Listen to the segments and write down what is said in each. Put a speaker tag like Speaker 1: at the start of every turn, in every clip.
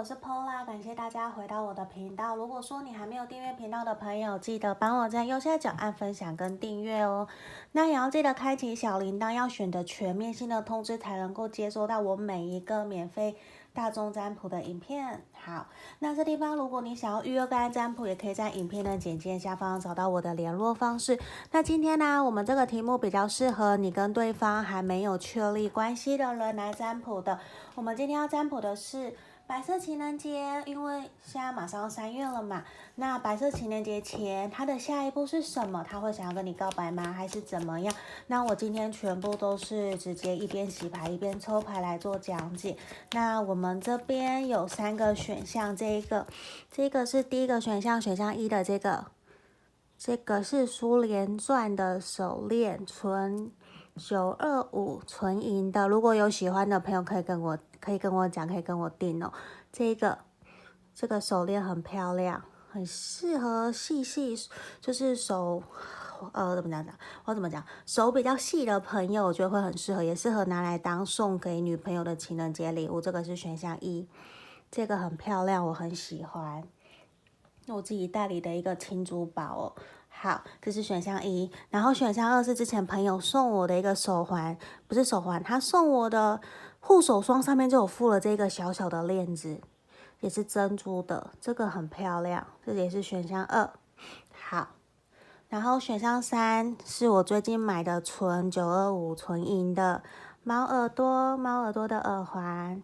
Speaker 1: 我是 Pola，感谢大家回到我的频道。如果说你还没有订阅频道的朋友，记得帮我在右下角按分享跟订阅哦。那也要记得开启小铃铛，要选择全面性的通知，才能够接收到我每一个免费大众占卜的影片。好，那这地方如果你想要预约个案占卜，也可以在影片的简介下方找到我的联络方式。那今天呢，我们这个题目比较适合你跟对方还没有确立关系的人来占卜的。我们今天要占卜的是。白色情人节，因为现在马上要三月了嘛，那白色情人节前，他的下一步是什么？他会想要跟你告白吗？还是怎么样？那我今天全部都是直接一边洗牌一边抽牌来做讲解。那我们这边有三个选项，这一个，这个是第一个选项，选项一的这个，这个是苏联钻的手链，纯九二五纯银的。如果有喜欢的朋友，可以跟我。可以跟我讲，可以跟我订哦。这个这个手链很漂亮，很适合细细，就是手呃怎么讲讲？我怎么讲？手比较细的朋友，我觉得会很适合，也适合拿来当送给女朋友的情人节礼物。这个是选项一，这个很漂亮，我很喜欢，我自己代理的一个轻珠宝哦。好，这是选项一，然后选项二是之前朋友送我的一个手环，不是手环，他送我的。护手霜上面就有附了这个小小的链子，也是珍珠的，这个很漂亮，这也是选项二。好，然后选项三是我最近买的纯九二五纯银的猫耳朵，猫耳朵的耳环，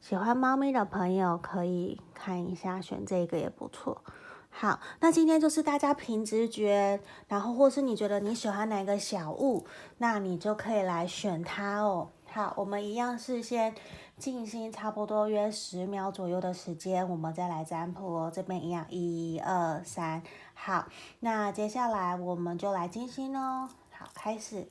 Speaker 1: 喜欢猫咪的朋友可以看一下，选这个也不错。好，那今天就是大家凭直觉，然后或是你觉得你喜欢哪个小物，那你就可以来选它哦。好，我们一样是先静心，差不多约十秒左右的时间，我们再来占卜哦。这边一样，一二三，好，那接下来我们就来静心哦。好，开始。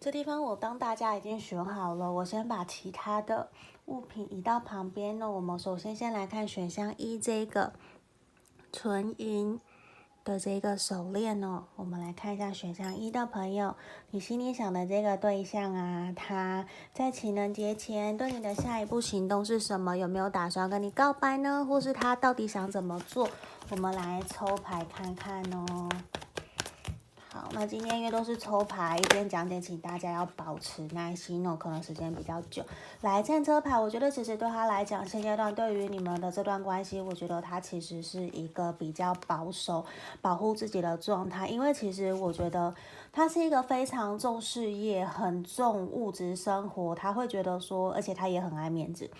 Speaker 1: 这地方我当大家已经选好了，我先把其他的物品移到旁边呢。我们首先先来看选项一这个纯银的这个手链哦。我们来看一下选项一的朋友，你心里想的这个对象啊，他在情人节前对你的下一步行动是什么？有没有打算跟你告白呢？或是他到底想怎么做？我们来抽牌看看哦。那今天因为都是抽牌，一边讲解，请大家要保持耐心哦，可能时间比较久。来，战车牌，我觉得其实对他来讲，现阶段对于你们的这段关系，我觉得他其实是一个比较保守、保护自己的状态，因为其实我觉得他是一个非常重事业、很重物质生活，他会觉得说，而且他也很爱面子。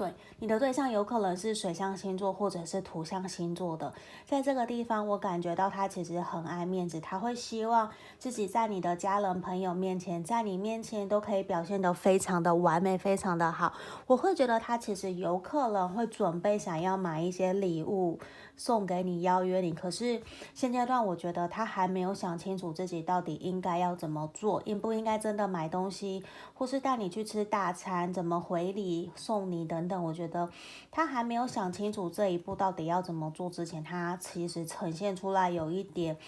Speaker 1: 对，你的对象有可能是水象星座或者是土象星座的，在这个地方我感觉到他其实很爱面子，他会希望自己在你的家人朋友面前，在你面前都可以表现得非常的完美，非常的好。我会觉得他其实有可能会准备想要买一些礼物。送给你，邀约你，可是现阶段我觉得他还没有想清楚自己到底应该要怎么做，应不应该真的买东西，或是带你去吃大餐，怎么回礼送你等等。我觉得他还没有想清楚这一步到底要怎么做之前，他其实呈现出来有一点。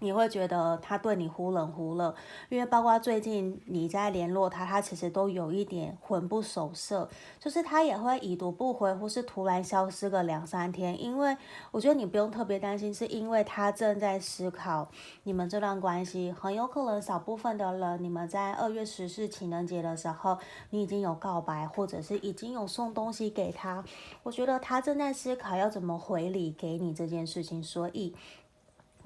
Speaker 1: 你会觉得他对你忽冷忽热，因为包括最近你在联络他，他其实都有一点魂不守舍，就是他也会已读不回，或是突然消失个两三天。因为我觉得你不用特别担心，是因为他正在思考你们这段关系，很有可能少部分的人，你们在二月十四情人节的时候，你已经有告白，或者是已经有送东西给他。我觉得他正在思考要怎么回礼给你这件事情，所以。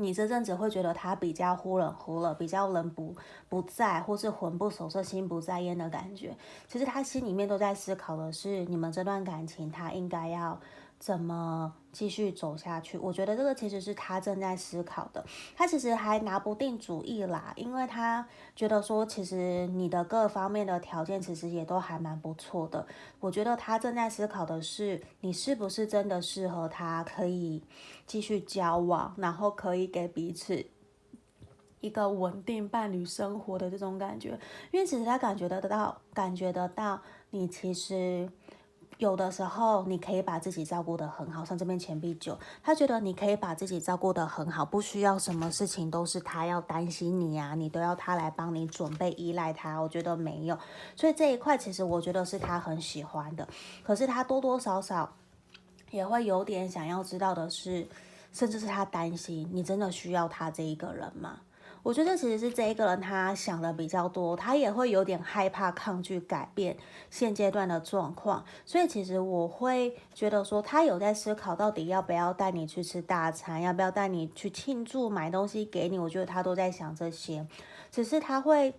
Speaker 1: 你这阵子会觉得他比较忽冷忽热，比较人不不在，或是魂不守舍、心不在焉的感觉。其实他心里面都在思考的是，你们这段感情他应该要怎么继续走下去？我觉得这个其实是他正在思考的。他其实还拿不定主意啦，因为他觉得说，其实你的各方面的条件其实也都还蛮不错的。我觉得他正在思考的是，你是不是真的适合他，可以继续交往，然后可以给彼此一个稳定伴侣生活的这种感觉，因为其实他感觉得到，感觉得到你其实。有的时候你可以把自己照顾得很好，像这边钱币九，他觉得你可以把自己照顾得很好，不需要什么事情都是他要担心你啊，你都要他来帮你准备，依赖他。我觉得没有，所以这一块其实我觉得是他很喜欢的。可是他多多少少也会有点想要知道的是，甚至是他担心你真的需要他这一个人吗？我觉得其实是这一个人，他想的比较多，他也会有点害怕、抗拒改变现阶段的状况，所以其实我会觉得说，他有在思考到底要不要带你去吃大餐，要不要带你去庆祝、买东西给你。我觉得他都在想这些，只是他会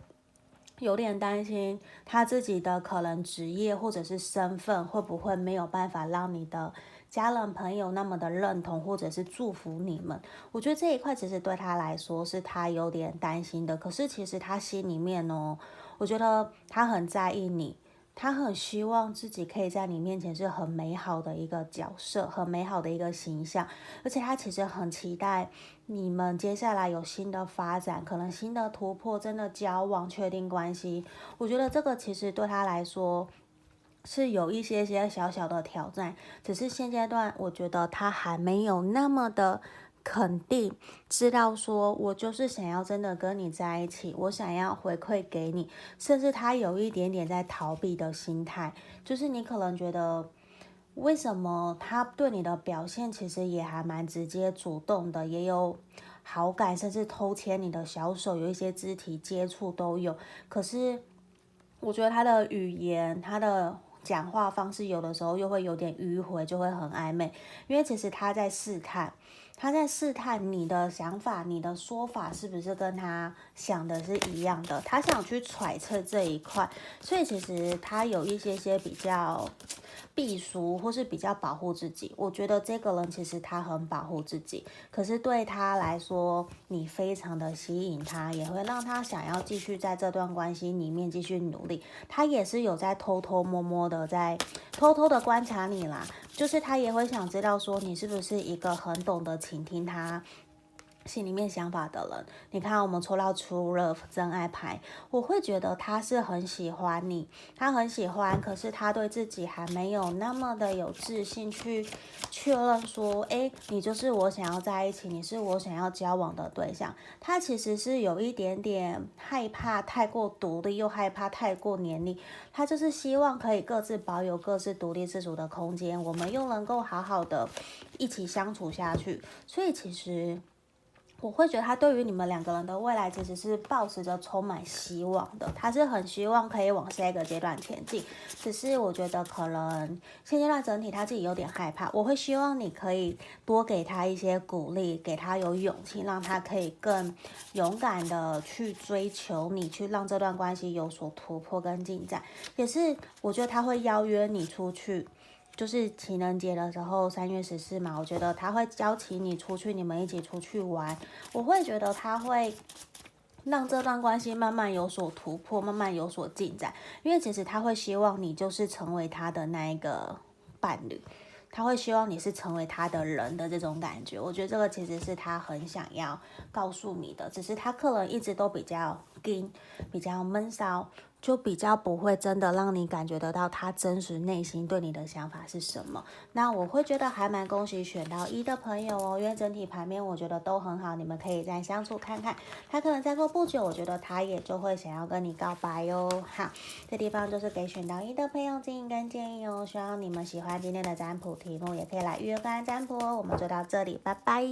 Speaker 1: 有点担心他自己的可能职业或者是身份会不会没有办法让你的。家人朋友那么的认同或者是祝福你们，我觉得这一块其实对他来说是他有点担心的。可是其实他心里面哦，我觉得他很在意你，他很希望自己可以在你面前是很美好的一个角色，很美好的一个形象。而且他其实很期待你们接下来有新的发展，可能新的突破，真的交往确定关系。我觉得这个其实对他来说。是有一些些小小的挑战，只是现阶段我觉得他还没有那么的肯定，知道说我就是想要真的跟你在一起，我想要回馈给你，甚至他有一点点在逃避的心态，就是你可能觉得为什么他对你的表现其实也还蛮直接主动的，也有好感，甚至偷牵你的小手，有一些肢体接触都有，可是我觉得他的语言，他的。讲话方式有的时候又会有点迂回，就会很暧昧，因为其实他在试探，他在试探你的想法，你的说法是不是跟他想的是一样的，他想去揣测这一块，所以其实他有一些些比较。避俗或是比较保护自己，我觉得这个人其实他很保护自己，可是对他来说，你非常的吸引他，也会让他想要继续在这段关系里面继续努力。他也是有在偷偷摸摸的在偷偷的观察你啦，就是他也会想知道说你是不是一个很懂得倾听他。心里面想法的人，你看我们抽到 True Love 真爱牌，我会觉得他是很喜欢你，他很喜欢，可是他对自己还没有那么的有自信去确认说，诶，你就是我想要在一起，你是我想要交往的对象。他其实是有一点点害怕太过独立，又害怕太过黏腻，他就是希望可以各自保有各自独立自主的空间，我们又能够好好的一起相处下去。所以其实。我会觉得他对于你们两个人的未来其实是抱持着充满希望的，他是很希望可以往下一个阶段前进。只是我觉得可能现阶段整体他自己有点害怕。我会希望你可以多给他一些鼓励，给他有勇气，让他可以更勇敢的去追求你，去让这段关系有所突破跟进展。也是我觉得他会邀约你出去。就是情人节的时候，三月十四嘛，我觉得他会邀请你出去，你们一起出去玩。我会觉得他会让这段关系慢慢有所突破，慢慢有所进展。因为其实他会希望你就是成为他的那一个伴侣，他会希望你是成为他的人的这种感觉。我觉得这个其实是他很想要告诉你的，只是他可能一直都比较紧，比较闷骚。就比较不会真的让你感觉得到他真实内心对你的想法是什么。那我会觉得还蛮恭喜选到一的朋友哦，因为整体牌面我觉得都很好，你们可以再相处看看。他可能再过不久，我觉得他也就会想要跟你告白哟。好，这地方就是给选到一的朋友建议跟建议哦。希望你们喜欢今天的占卜题目，也可以来预约个案占卜哦。我们就到这里，拜拜。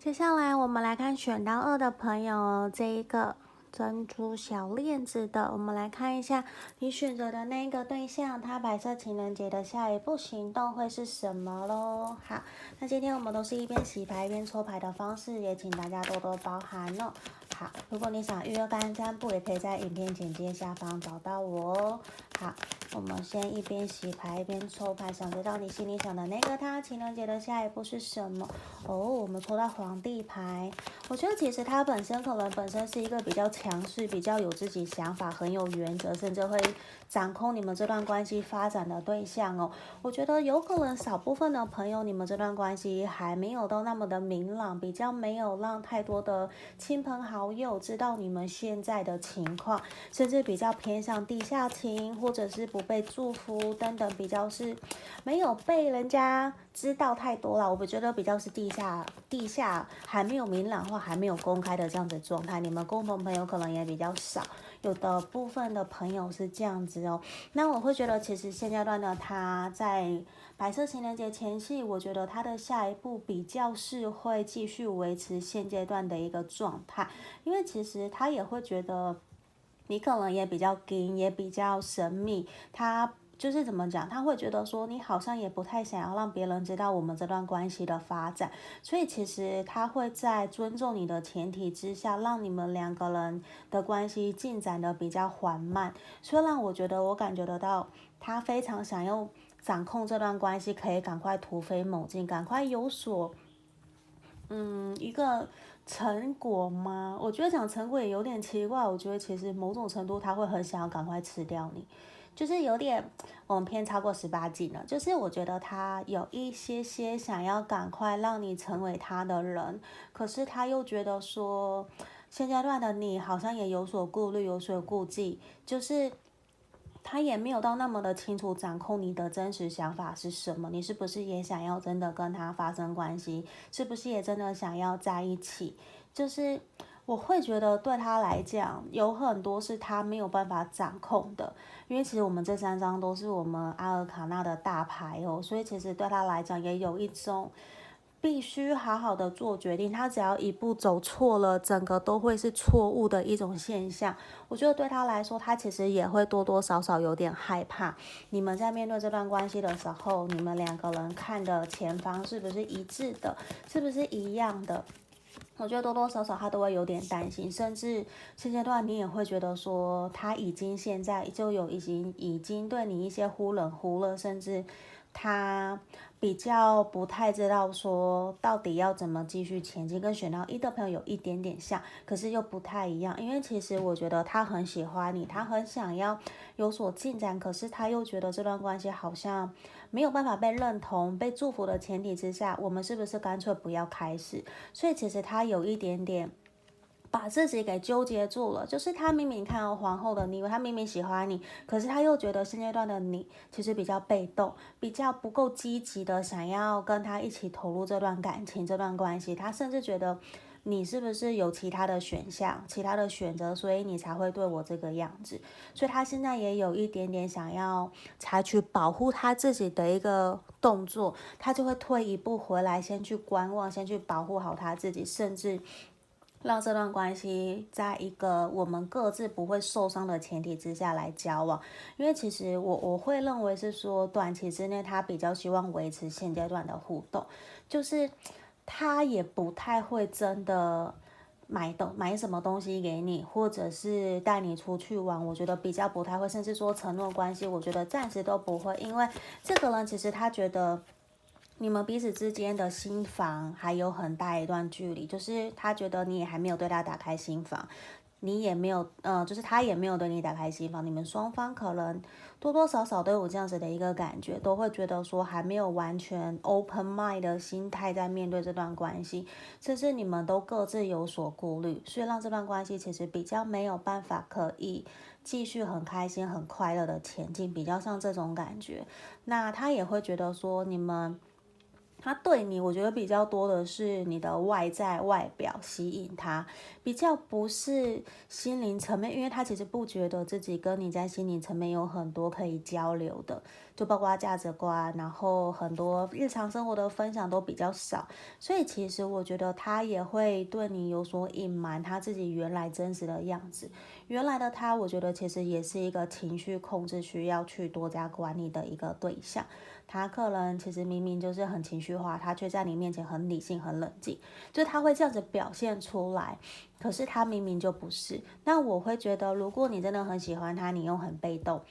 Speaker 1: 接下来我们来看选到二的朋友哦，这一个。珍珠小链子的，我们来看一下你选择的那个对象，他白色情人节的下一步行动会是什么喽？好，那今天我们都是一边洗牌一边抽牌的方式，也请大家多多包涵哦。好，如果你想预约单占卜，也可以在影片简介下方找到我哦。好，我们先一边洗牌一边抽牌，想知道你心里想的那个他情人节的下一步是什么？哦，我们抽到皇帝牌，我觉得其实他本身可能本身是一个比较强势、比较有自己想法、很有原则，甚至会掌控你们这段关系发展的对象哦。我觉得有可能少部分的朋友，你们这段关系还没有到那么的明朗，比较没有让太多的亲朋好友知道你们现在的情况，甚至比较偏向地下情。或者是不被祝福等等，比较是没有被人家知道太多了。我不觉得比较是地下，地下还没有明朗化，还没有公开的这样子状态。你们共同朋友可能也比较少，有的部分的朋友是这样子哦。那我会觉得，其实现阶段呢，他在白色情人节前夕，我觉得他的下一步比较是会继续维持现阶段的一个状态，因为其实他也会觉得。你可能也比较紧，也比较神秘。他就是怎么讲？他会觉得说你好像也不太想要让别人知道我们这段关系的发展。所以其实他会在尊重你的前提之下，让你们两个人的关系进展的比较缓慢。虽然我觉得我感觉得到他非常想要掌控这段关系，可以赶快突飞猛进，赶快有所嗯一个。成果吗？我觉得讲成果也有点奇怪。我觉得其实某种程度他会很想要赶快吃掉你，就是有点我们偏超过十八禁了。就是我觉得他有一些些想要赶快让你成为他的人，可是他又觉得说现阶段的你好像也有所顾虑，有所顾忌，就是。他也没有到那么的清楚掌控你的真实想法是什么，你是不是也想要真的跟他发生关系？是不是也真的想要在一起？就是我会觉得对他来讲有很多是他没有办法掌控的，因为其实我们这三张都是我们阿尔卡纳的大牌哦，所以其实对他来讲也有一种。必须好好的做决定，他只要一步走错了，整个都会是错误的一种现象。我觉得对他来说，他其实也会多多少少有点害怕。你们在面对这段关系的时候，你们两个人看的前方是不是一致的，是不是一样的？我觉得多多少少他都会有点担心，甚至现阶段你也会觉得说，他已经现在就有已经已经对你一些忽冷忽热，甚至。他比较不太知道说到底要怎么继续前进，跟选到一的朋友有一点点像，可是又不太一样。因为其实我觉得他很喜欢你，他很想要有所进展，可是他又觉得这段关系好像没有办法被认同、被祝福的前提之下，我们是不是干脆不要开始？所以其实他有一点点。把自己给纠结住了，就是他明明看到皇后的你，他明明喜欢你，可是他又觉得现阶段的你其实比较被动，比较不够积极的想要跟他一起投入这段感情、这段关系。他甚至觉得你是不是有其他的选项、其他的选择，所以你才会对我这个样子。所以他现在也有一点点想要采取保护他自己的一个动作，他就会退一步回来，先去观望，先去保护好他自己，甚至。让这段关系在一个我们各自不会受伤的前提之下来交往，因为其实我我会认为是说，短期之内他比较希望维持现阶段的互动，就是他也不太会真的买东买什么东西给你，或者是带你出去玩，我觉得比较不太会，甚至说承诺关系，我觉得暂时都不会，因为这个人其实他觉得。你们彼此之间的心房还有很大一段距离，就是他觉得你也还没有对他打开心房，你也没有，呃，就是他也没有对你打开心房，你们双方可能多多少少都有这样子的一个感觉，都会觉得说还没有完全 open mind 的心态在面对这段关系，甚至你们都各自有所顾虑，所以让这段关系其实比较没有办法可以继续很开心、很快乐的前进，比较像这种感觉。那他也会觉得说你们。他对你，我觉得比较多的是你的外在外表吸引他，比较不是心灵层面，因为他其实不觉得自己跟你在心灵层面有很多可以交流的，就包括价值观，然后很多日常生活的分享都比较少，所以其实我觉得他也会对你有所隐瞒他自己原来真实的样子。原来的他，我觉得其实也是一个情绪控制需要去多加管理的一个对象。他客人其实明明就是很情绪化，他却在你面前很理性、很冷静，就他会这样子表现出来。可是他明明就不是。那我会觉得，如果你真的很喜欢他，你又很被动，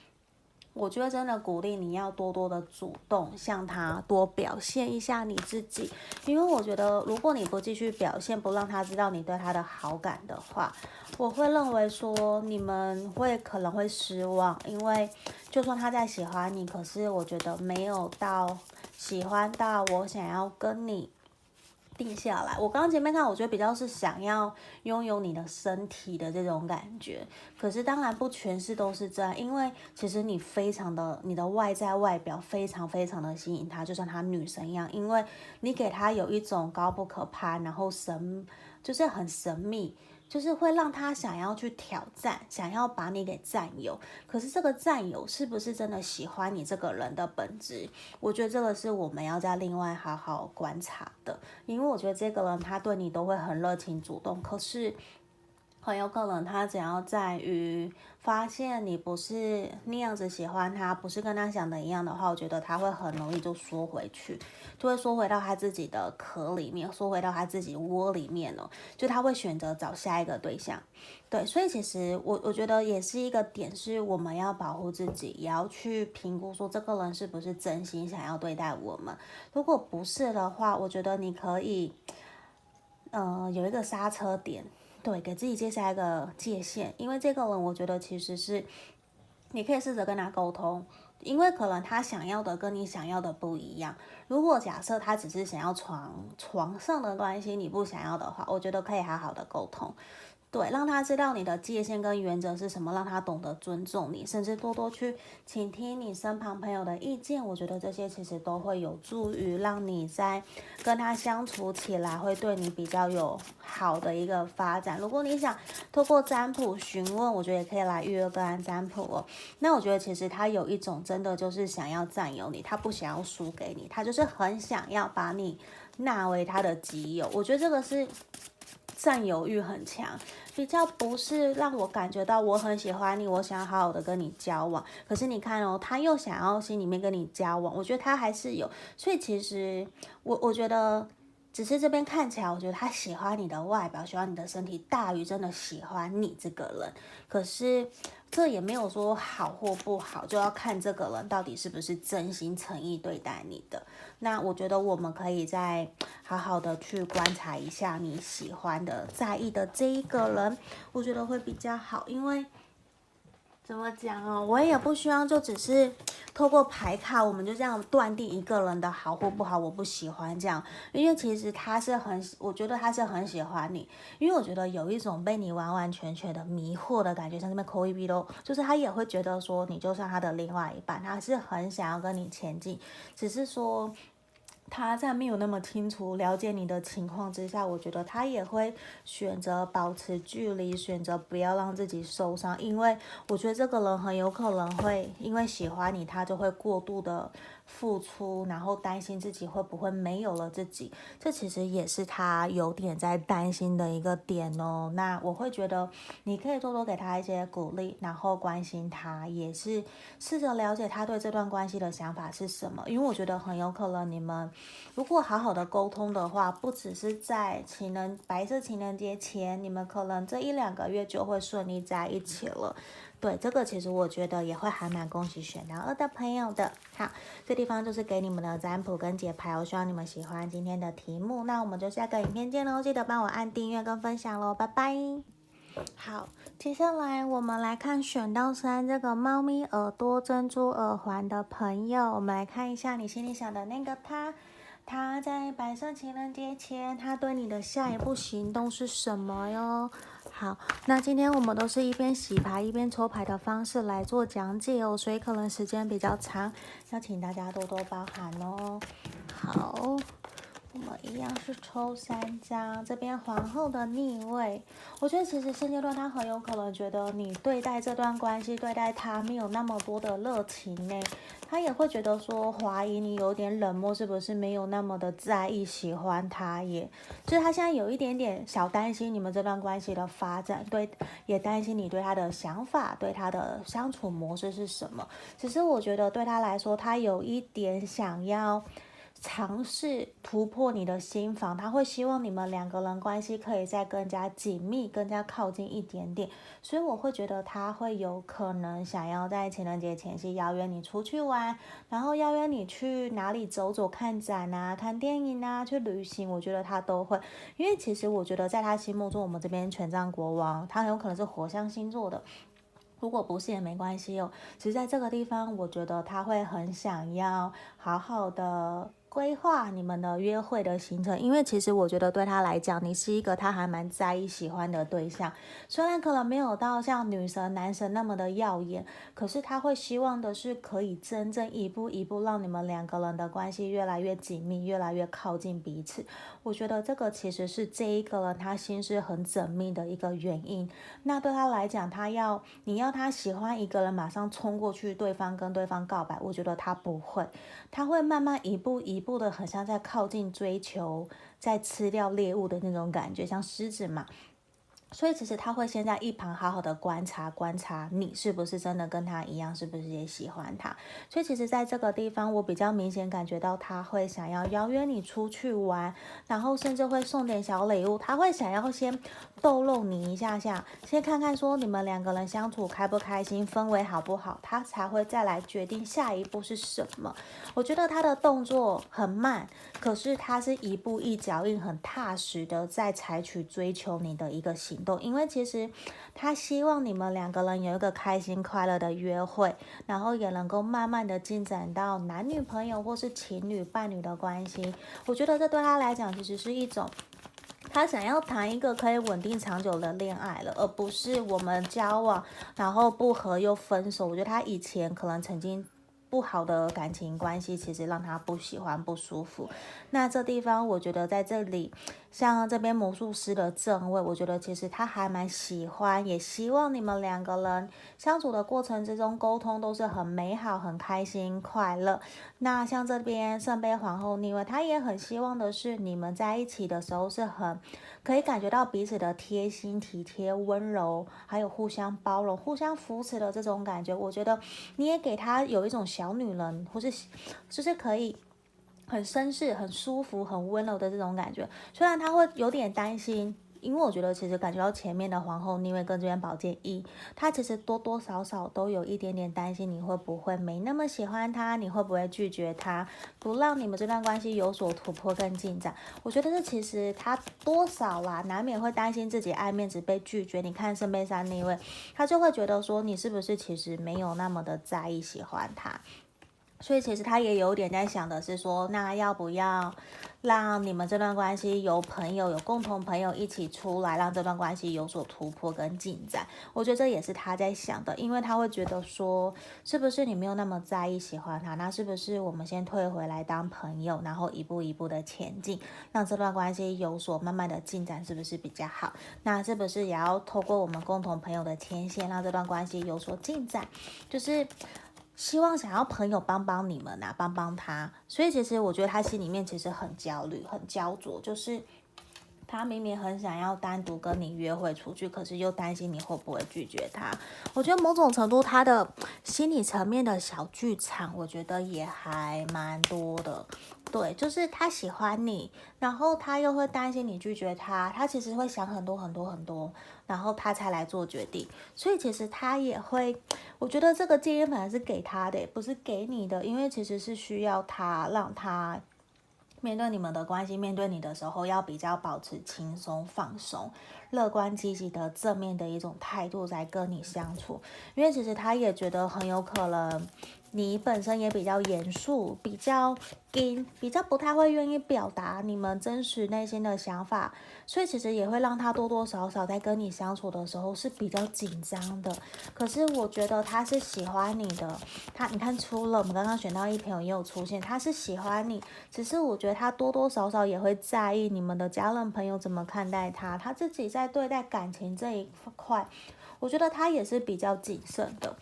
Speaker 1: 我觉得真的鼓励你要多多的主动向他多表现一下你自己，因为我觉得如果你不继续表现，不让他知道你对他的好感的话，我会认为说你们会可能会失望，因为就算他在喜欢你，可是我觉得没有到喜欢到我想要跟你。定下来，我刚刚前面看，我觉得比较是想要拥有你的身体的这种感觉。可是当然不全是都是这样，因为其实你非常的，你的外在外表非常非常的吸引他，就像他女神一样，因为你给他有一种高不可攀，然后神就是很神秘。就是会让他想要去挑战，想要把你给占有。可是这个占有是不是真的喜欢你这个人的本质？我觉得这个是我们要再另外好好观察的。因为我觉得这个人他对你都会很热情主动，可是。很有可能他只要在于发现你不是那样子喜欢他，不是跟他想的一样的话，我觉得他会很容易就缩回去，就会缩回到他自己的壳里面，缩回到他自己窝里面了。就他会选择找下一个对象。对，所以其实我我觉得也是一个点，是我们要保护自己，也要去评估说这个人是不是真心想要对待我们。如果不是的话，我觉得你可以，呃，有一个刹车点。对，给自己接下一个界限，因为这个人，我觉得其实是你可以试着跟他沟通，因为可能他想要的跟你想要的不一样。如果假设他只是想要床床上的关系，你不想要的话，我觉得可以好好的沟通。对，让他知道你的界限跟原则是什么，让他懂得尊重你，甚至多多去倾听你身旁朋友的意见。我觉得这些其实都会有助于让你在跟他相处起来会对你比较有好的一个发展。如果你想透过占卜询问，我觉得也可以来预约个案占卜哦。那我觉得其实他有一种真的就是想要占有你，他不想要输给你，他就是很想要把你纳为他的己有。我觉得这个是。占有欲很强，比较不是让我感觉到我很喜欢你，我想好好的跟你交往。可是你看哦，他又想要心里面跟你交往，我觉得他还是有。所以其实我我觉得，只是这边看起来，我觉得他喜欢你的外表，喜欢你的身体，大于真的喜欢你这个人。可是。这也没有说好或不好，就要看这个人到底是不是真心诚意对待你的。那我觉得我们可以再好好的去观察一下你喜欢的、在意的这一个人，我觉得会比较好，因为。怎么讲哦？我也不希望就只是透过牌卡，我们就这样断定一个人的好或不好。我不喜欢这样，因为其实他是很，我觉得他是很喜欢你，因为我觉得有一种被你完完全全的迷惑的感觉，像这边扣一笔都，就是他也会觉得说你就像他的另外一半，他是很想要跟你前进，只是说。他在没有那么清楚了解你的情况之下，我觉得他也会选择保持距离，选择不要让自己受伤，因为我觉得这个人很有可能会因为喜欢你，他就会过度的。付出，然后担心自己会不会没有了自己，这其实也是他有点在担心的一个点哦。那我会觉得你可以多多给他一些鼓励，然后关心他，也是试着了解他对这段关系的想法是什么。因为我觉得很有可能你们如果好好的沟通的话，不只是在情人白色情人节前，你们可能这一两个月就会顺利在一起了。对，这个其实我觉得也会还蛮恭喜选到二的朋友的。好，这地方就是给你们的占卜跟解牌，我希望你们喜欢今天的题目。那我们就下个影片见喽，记得帮我按订阅跟分享喽，拜拜。好，接下来我们来看选到三这个猫咪耳朵珍珠耳环的朋友，我们来看一下你心里想的那个他，他在白色情人节前，他对你的下一步行动是什么哟？好，那今天我们都是一边洗牌一边抽牌的方式来做讲解哦，所以可能时间比较长，要请大家多多包涵哦。好，我们一样是抽三张，这边皇后的逆位，我觉得其实现阶段他很有可能觉得你对待这段关系，对待他没有那么多的热情呢。他也会觉得说，怀疑你有点冷漠，是不是没有那么的在意喜欢他也？就是他现在有一点点小担心你们这段关系的发展，对，也担心你对他的想法，对他的相处模式是什么。只是我觉得对他来说，他有一点想要。尝试突破你的心防，他会希望你们两个人关系可以再更加紧密、更加靠近一点点。所以我会觉得他会有可能想要在情人节前夕邀约你出去玩，然后邀约你去哪里走走、看展啊、看电影啊、去旅行。我觉得他都会，因为其实我觉得在他心目中，我们这边权杖国王，他很有可能是火象星座的。如果不是也没关系哦。其实在这个地方，我觉得他会很想要好好的。规划你们的约会的行程，因为其实我觉得对他来讲，你是一个他还蛮在意、喜欢的对象。虽然可能没有到像女神、男神那么的耀眼，可是他会希望的是可以真正一步一步让你们两个人的关系越来越紧密、越来越靠近彼此。我觉得这个其实是这一个人他心思很缜密的一个原因。那对他来讲，他要你要他喜欢一个人，马上冲过去对方跟对方告白，我觉得他不会，他会慢慢一步一步。的很像在靠近追求，在吃掉猎物的那种感觉，像狮子嘛。所以其实他会先在一旁好好的观察观察你是不是真的跟他一样，是不是也喜欢他。所以其实在这个地方，我比较明显感觉到他会想要邀约你出去玩，然后甚至会送点小礼物。他会想要先逗弄你一下下，先看看说你们两个人相处开不开心，氛围好不好，他才会再来决定下一步是什么。我觉得他的动作很慢，可是他是一步一脚印，很踏实的在采取追求你的一个行因为其实他希望你们两个人有一个开心快乐的约会，然后也能够慢慢的进展到男女朋友或是情侣伴侣的关系。我觉得这对他来讲其实是一种他想要谈一个可以稳定长久的恋爱了，而不是我们交往然后不和又分手。我觉得他以前可能曾经。不好的感情关系其实让他不喜欢、不舒服。那这地方，我觉得在这里，像这边魔术师的正位，我觉得其实他还蛮喜欢，也希望你们两个人相处的过程之中，沟通都是很美好、很开心、快乐。那像这边圣杯皇后逆位，他也很希望的是你们在一起的时候是很。可以感觉到彼此的贴心、体贴、温柔，还有互相包容、互相扶持的这种感觉。我觉得你也给他有一种小女人，或是就是可以很绅士、很舒服、很温柔的这种感觉。虽然他会有点担心。因为我觉得，其实感觉到前面的皇后逆位跟这边宝剑一，他其实多多少少都有一点点担心你会不会没那么喜欢他，你会不会拒绝他，不让你们这段关系有所突破跟进展。我觉得这其实他多少啦，难免会担心自己爱面子被拒绝。你看圣杯三逆位，他就会觉得说你是不是其实没有那么的在意喜欢他。所以其实他也有点在想的是说，那要不要让你们这段关系有朋友、有共同朋友一起出来，让这段关系有所突破跟进展？我觉得这也是他在想的，因为他会觉得说，是不是你没有那么在意喜欢他？那是不是我们先退回来当朋友，然后一步一步的前进，让这段关系有所慢慢的进展，是不是比较好？那是不是也要透过我们共同朋友的牵线，让这段关系有所进展？就是。希望想要朋友帮帮你们、啊，帮帮他。所以其实我觉得他心里面其实很焦虑、很焦灼，就是他明明很想要单独跟你约会出去，可是又担心你会不会拒绝他。我觉得某种程度他的心理层面的小剧场，我觉得也还蛮多的。对，就是他喜欢你，然后他又会担心你拒绝他，他其实会想很多很多很多，然后他才来做决定。所以其实他也会，我觉得这个建议反而是给他的，不是给你的，因为其实是需要他让他面对你们的关系，面对你的时候要比较保持轻松、放松、乐观、积极的正面的一种态度来跟你相处，因为其实他也觉得很有可能。你本身也比较严肃，比较硬，比较不太会愿意表达你们真实内心的想法，所以其实也会让他多多少少在跟你相处的时候是比较紧张的。可是我觉得他是喜欢你的，他你看，除了我们刚刚选到一朋友也有出现，他是喜欢你，只是我觉得他多多少少也会在意你们的家人朋友怎么看待他，他自己在对待感情这一块，我觉得他也是比较谨慎的。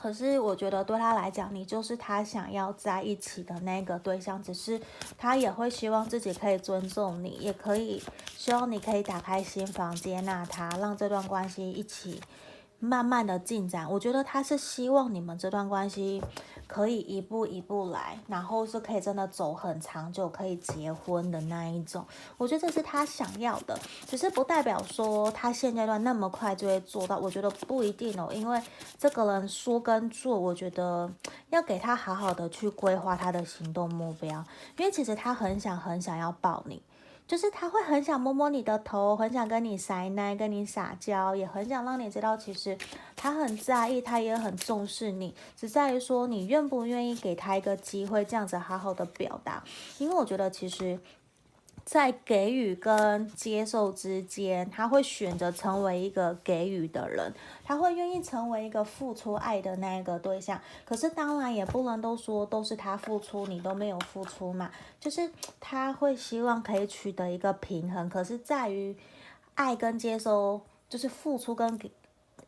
Speaker 1: 可是我觉得对他来讲，你就是他想要在一起的那个对象，只是他也会希望自己可以尊重你，也可以希望你可以打开心房接纳他，让这段关系一起慢慢的进展。我觉得他是希望你们这段关系可以一步一步来，然后是可以真的走很长久，可以结婚的那一种。我觉得这是他想要的，只是不代表说他现阶段那么快就会做到。我觉得不一定哦，因为这个人说跟做，我觉得要给他好好的去规划他的行动目标，因为其实他很想很想要抱你。就是他会很想摸摸你的头，很想跟你撒奶，跟你撒娇，也很想让你知道，其实他很在意，他也很重视你，只在于说你愿不愿意给他一个机会，这样子好好的表达。因为我觉得其实。在给予跟接受之间，他会选择成为一个给予的人，他会愿意成为一个付出爱的那个对象。可是当然也不能都说都是他付出，你都没有付出嘛。就是他会希望可以取得一个平衡，可是在于爱跟接收，就是付出跟给。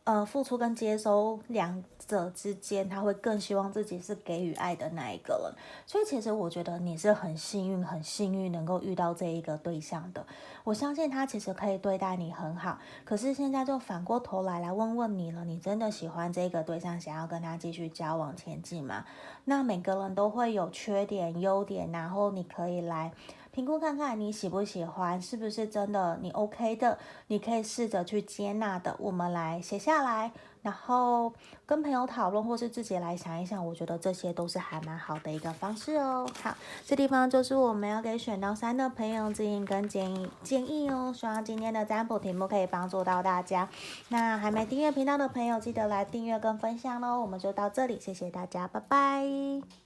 Speaker 1: 呃，付出跟接收两者之间，他会更希望自己是给予爱的那一个人。所以，其实我觉得你是很幸运，很幸运能够遇到这一个对象的。我相信他其实可以对待你很好。可是现在就反过头来来问问你了，你真的喜欢这个对象，想要跟他继续交往前进吗？那每个人都会有缺点、优点，然后你可以来。评估看看你喜不喜欢，是不是真的你 OK 的，你可以试着去接纳的。我们来写下来，然后跟朋友讨论，或是自己来想一想。我觉得这些都是还蛮好的一个方式哦。好，这地方就是我们要给选到三的朋友指引跟建议建议哦。希望今天的占卜题目可以帮助到大家。那还没订阅频道的朋友，记得来订阅跟分享喽。我们就到这里，谢谢大家，拜拜。